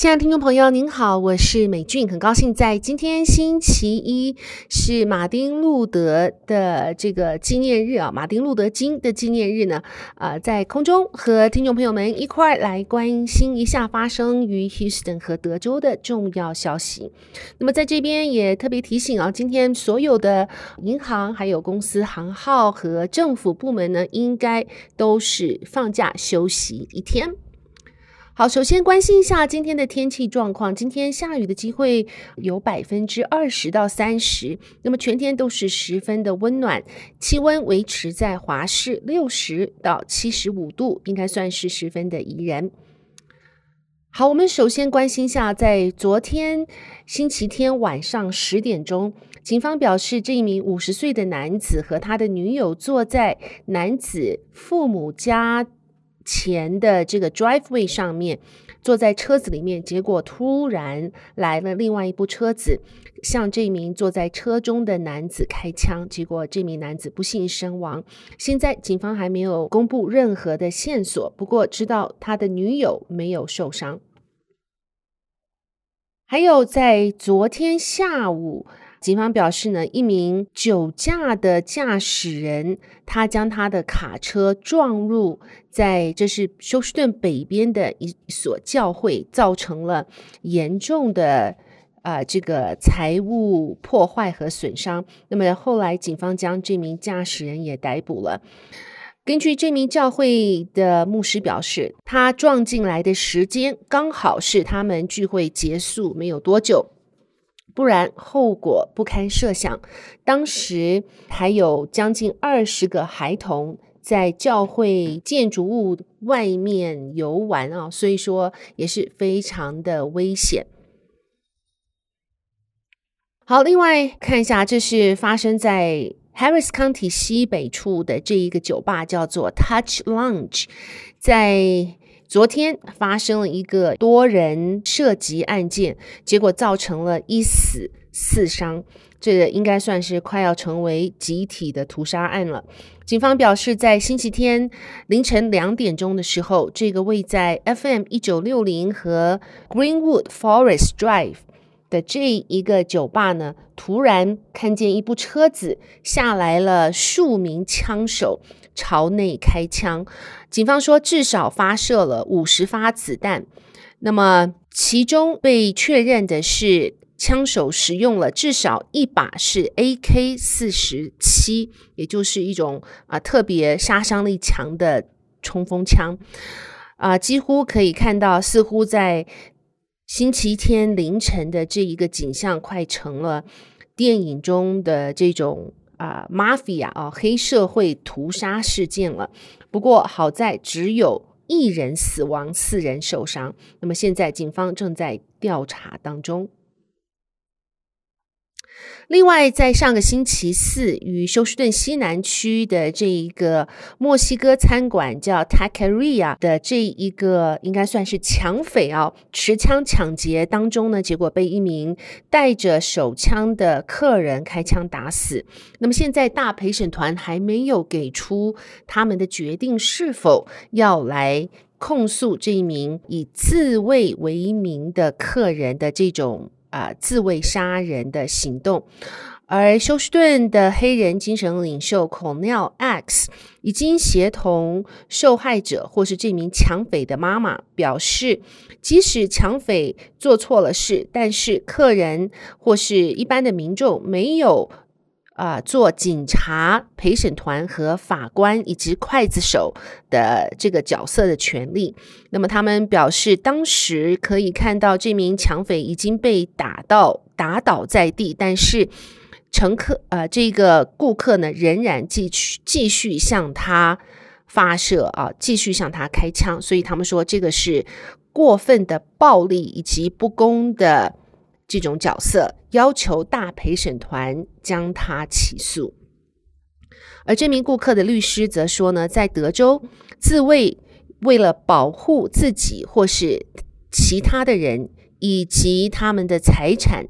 亲爱的听众朋友，您好，我是美俊，很高兴在今天星期一是马丁路德的这个纪念日啊，马丁路德金的纪念日呢，呃，在空中和听众朋友们一块来关心一下发生于 Houston 和德州的重要消息。那么在这边也特别提醒啊，今天所有的银行、还有公司行号和政府部门呢，应该都是放假休息一天。好，首先关心一下今天的天气状况。今天下雨的机会有百分之二十到三十，那么全天都是十分的温暖，气温维持在华氏六十到七十五度，应该算是十分的宜人。好，我们首先关心一下，在昨天星期天晚上十点钟，警方表示，这一名五十岁的男子和他的女友坐在男子父母家。前的这个 driveway 上面，坐在车子里面，结果突然来了另外一部车子，向这名坐在车中的男子开枪，结果这名男子不幸身亡。现在警方还没有公布任何的线索，不过知道他的女友没有受伤。还有在昨天下午。警方表示呢，一名酒驾的驾驶人，他将他的卡车撞入在这是休斯顿北边的一所教会，造成了严重的啊、呃、这个财物破坏和损伤。那么后来警方将这名驾驶人也逮捕了。根据这名教会的牧师表示，他撞进来的时间刚好是他们聚会结束没有多久。不然后果不堪设想。当时还有将近二十个孩童在教会建筑物外面游玩啊，所以说也是非常的危险。好，另外看一下，这是发生在 Harris County 西北处的这一个酒吧，叫做 Touch Lounge，在。昨天发生了一个多人涉及案件，结果造成了一死四伤，这个应该算是快要成为集体的屠杀案了。警方表示，在星期天凌晨两点钟的时候，这个位在 FM 一九六零和 Greenwood Forest Drive 的这一个酒吧呢，突然看见一部车子下来了数名枪手。朝内开枪，警方说至少发射了五十发子弹。那么，其中被确认的是枪手使用了至少一把是 AK 四十七，也就是一种啊特别杀伤力强的冲锋枪。啊，几乎可以看到，似乎在星期天凌晨的这一个景象，快成了电影中的这种。啊，Mafia 啊，黑社会屠杀事件了。不过好在只有一人死亡，四人受伤。那么现在警方正在调查当中。另外，在上个星期四，与休斯顿西南区的这一个墨西哥餐馆叫 Taqueria 的这一个应该算是抢匪啊，持枪抢劫当中呢，结果被一名带着手枪的客人开枪打死。那么现在大陪审团还没有给出他们的决定，是否要来控诉这一名以自卫为名的客人的这种。啊、自卫杀人的行动，而休斯顿的黑人精神领袖 Cornel X 已经协同受害者或是这名抢匪的妈妈表示，即使抢匪做错了事，但是客人或是一般的民众没有。啊，做警察、陪审团和法官以及刽子手的这个角色的权利。那么，他们表示，当时可以看到这名抢匪已经被打到打倒在地，但是乘客呃，这个顾客呢，仍然继续继续向他发射啊，继续向他开枪。所以，他们说这个是过分的暴力以及不公的。这种角色要求大陪审团将他起诉，而这名顾客的律师则说呢，在德州自卫为了保护自己或是其他的人以及他们的财产，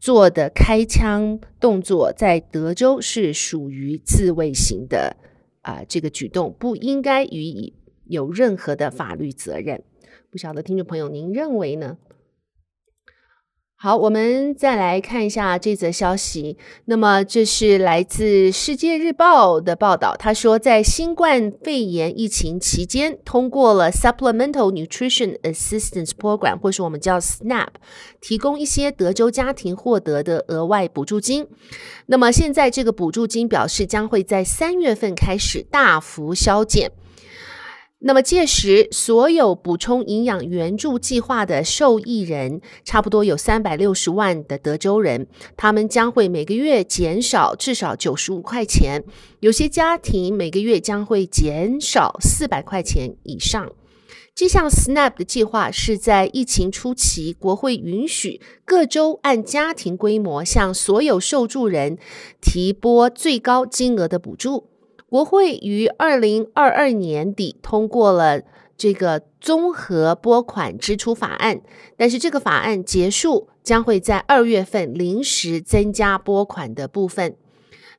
做的开枪动作，在德州是属于自卫型的啊、这个举动不应该予以有任何的法律责任。不晓得听众朋友您认为呢？好，我们再来看一下这则消息。那么，这是来自《世界日报》的报道。他说，在新冠肺炎疫情期间，通过了 Supplemental Nutrition Assistance Program，或是我们叫 SNAP，提供一些德州家庭获得的额外补助金。那么，现在这个补助金表示将会在三月份开始大幅削减。那么届时，所有补充营养援助计划的受益人，差不多有三百六十万的德州人，他们将会每个月减少至少九十五块钱，有些家庭每个月将会减少四百块钱以上。这项 SNAP 的计划是在疫情初期，国会允许各州按家庭规模向所有受助人提拨最高金额的补助。国会于二零二二年底通过了这个综合拨款支出法案，但是这个法案结束将会在二月份临时增加拨款的部分。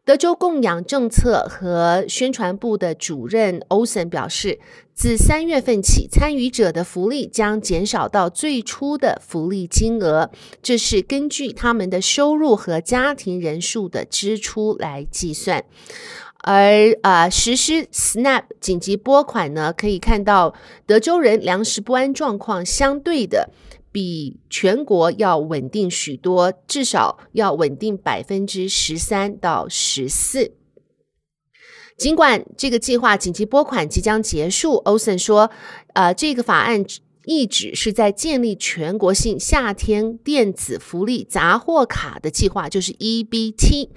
德州供养政策和宣传部的主任欧森表示，自三月份起，参与者的福利将减少到最初的福利金额，这是根据他们的收入和家庭人数的支出来计算。而啊、实施 SNAP 紧急拨款呢，可以看到德州人粮食不安状况相对的比全国要稳定许多，至少要稳定百分之十三到十四。尽管这个计划紧急拨款即将结束，欧森说，呃，这个法案。意旨是在建立全国性夏天电子福利杂货卡的计划，就是 EBT。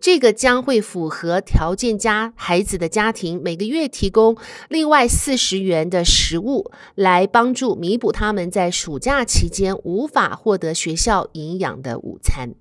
这个将会符合条件家孩子的家庭，每个月提供另外四十元的食物，来帮助弥补他们在暑假期间无法获得学校营养的午餐。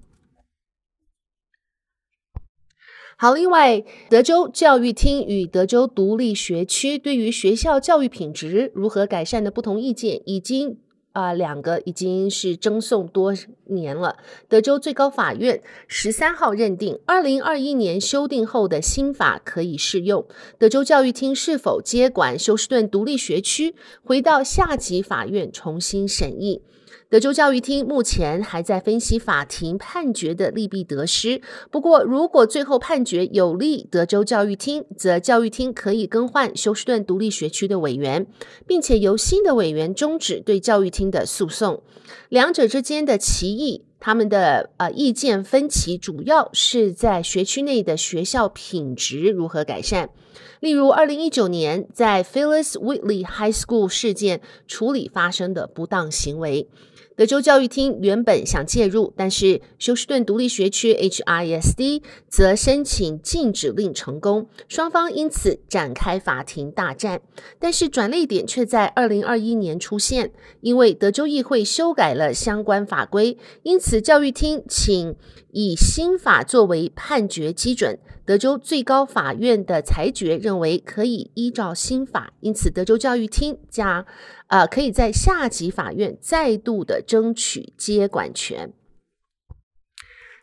好，另外，德州教育厅与德州独立学区对于学校教育品质如何改善的不同意见，已经啊、两个已经是争讼多年了。德州最高法院十三号认定，二零二一年修订后的新法可以适用。德州教育厅是否接管休斯顿独立学区，回到下级法院重新审议。德州教育厅目前还在分析法庭判决的利弊得失。不过，如果最后判决有利德州教育厅，则教育厅可以更换休斯顿独立学区的委员，并且由新的委员终止对教育厅的诉讼。两者之间的歧义，他们的呃意见分歧，主要是在学区内的学校品质如何改善。例如，二零一九年在 Phyllis Whitley High School 事件处理发生的不当行为。德州教育厅原本想介入，但是休斯顿独立学区 HISD 则申请禁止令成功，双方因此展开法庭大战。但是转捩点却在二零二一年出现，因为德州议会修改了相关法规，因此教育厅请以新法作为判决基准。德州最高法院的裁决认为可以依照新法，因此德州教育厅将。呃，可以在下级法院再度的争取接管权。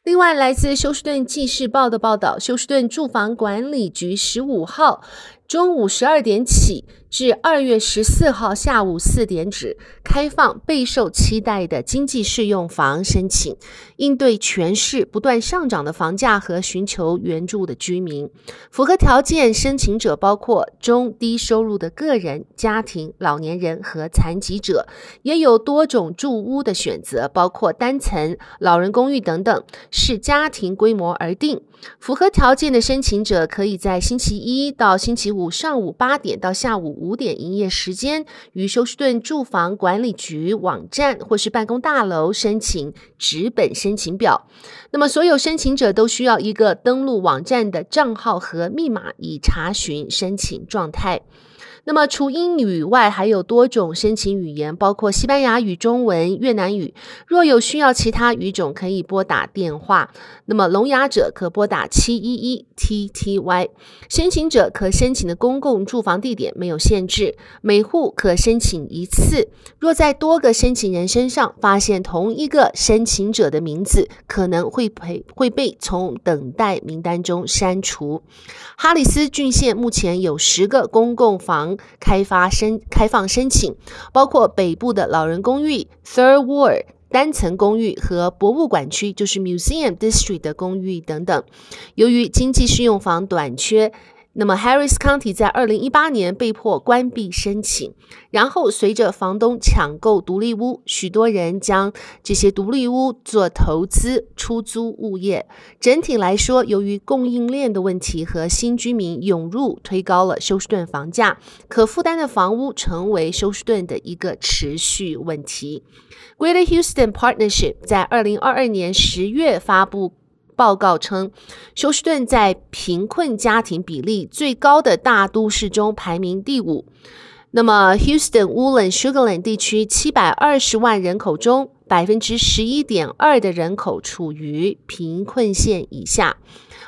另外，来自休斯顿纪事报的报道，休斯顿住房管理局十五号中午十二点起，至二月十四号下午四点止，开放备受期待的经济适用房申请，应对全市不断上涨的房价和寻求援助的居民。符合条件申请者包括中低收入的个人、家庭、老年人和残疾者，也有多种住屋的选择，包括单层、老人公寓等等，视家庭规模而定。符合条件的申请者可以在星期一到星期五上午八点到下午五点营业时间，于休斯顿住房管理局网站或是办公大楼申请纸本申请表。那么，所有申请者都需要一个登录网站的账号和密码，以查询申请状态。那么除英语外，还有多种申请语言，包括西班牙语、中文、越南语。若有需要其他语种，可以拨打电话。那么聋哑者可拨打七一一 TTY。申请者可申请的公共住房地点没有限制，每户可申请一次。若在多个申请人身上发现同一个申请者的名字，可能会被会被从等待名单中删除。哈里斯郡县目前有十个公共房开发申开放申请，包括北部的老人公寓 Third Ward 单层公寓和博物馆区，就是 Museum District 的公寓等等。由于经济适用房短缺。那么，Harris County 在二零一八年被迫关闭申请，然后随着房东抢购独立屋，许多人将这些独立屋做投资出租物业。整体来说，由于供应链的问题和新居民涌入，推高了休斯顿房价，可负担的房屋成为休斯顿的一个持续问题。Greater Houston Partnership 在二零二二年十月发布。报告称，休斯顿在贫困家庭比例最高的大都市中排名第五。那么，Houston、Woodland、Sugar Land 地区七百二十万人口中，百分之十一点二的人口处于贫困线以下。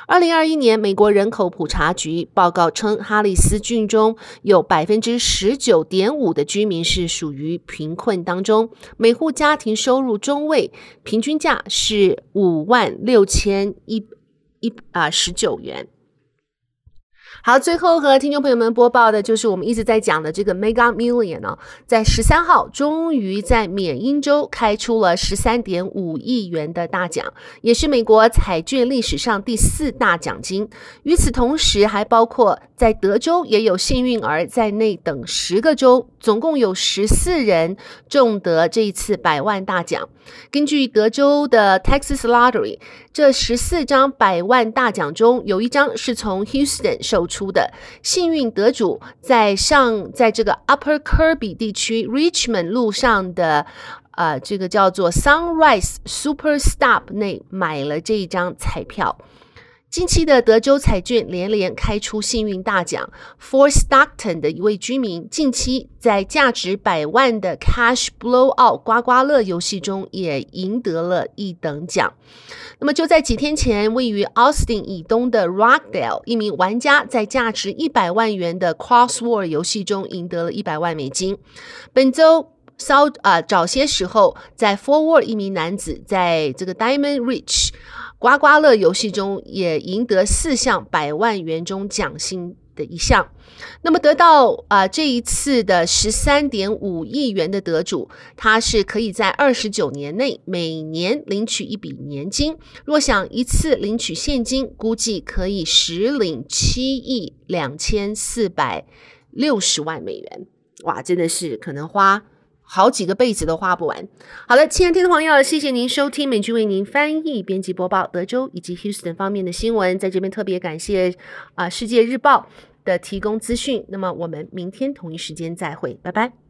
二零二一年，美国人口普查局报告称，哈里斯郡中有百分之十九点五的居民是属于贫困当中，每户家庭收入中位，平均价是五万六千一一啊十九元。好，最后和听众朋友们播报的就是我们一直在讲的这个 Mega Million 呢，在十三号终于在缅因州开出了十三点五亿元的大奖，也是美国彩券历史上第四大奖金。与此同时，还包括在德州也有幸运儿在内等十个州，总共有十四人中得这一次百万大奖。根据德州的 Texas Lottery，这十四张百万大奖中有一张是从 Houston 售出的，幸运得主在上在这个 Upper Kirby 地区 Richmond 路上的呃这个叫做 Sunrise Super Stop 内买了这一张彩票。近期的德州彩券连连开出幸运大奖，Fort Stockton 的一位居民近期在价值百万的 Cash Blowout 刮刮乐游戏中也赢得了一等奖。那么就在几天前，位于 Austin 以东的 Rockdale，一名玩家在价值一百万元的 Crossword 游戏中赢得了一百万美金。本周稍啊、呃、早些时候，在 Forward 一名男子在这个 Diamond Rich。刮刮乐游戏中也赢得四项百万元中奖金的一项，那么得到啊、这一次的十三点五亿元的得主，他是可以在二十九年内每年领取一笔年金。若想一次领取现金，估计可以实领七亿两千四百六十万美元。哇，真的是可能花。好几个辈子都花不完。好了，亲爱的听众朋友，谢谢您收听美君为您翻译、编辑播报德州以及 Houston 方面的新闻。在这边特别感谢啊、《世界日报》的提供资讯。那么我们明天同一时间再会，拜拜。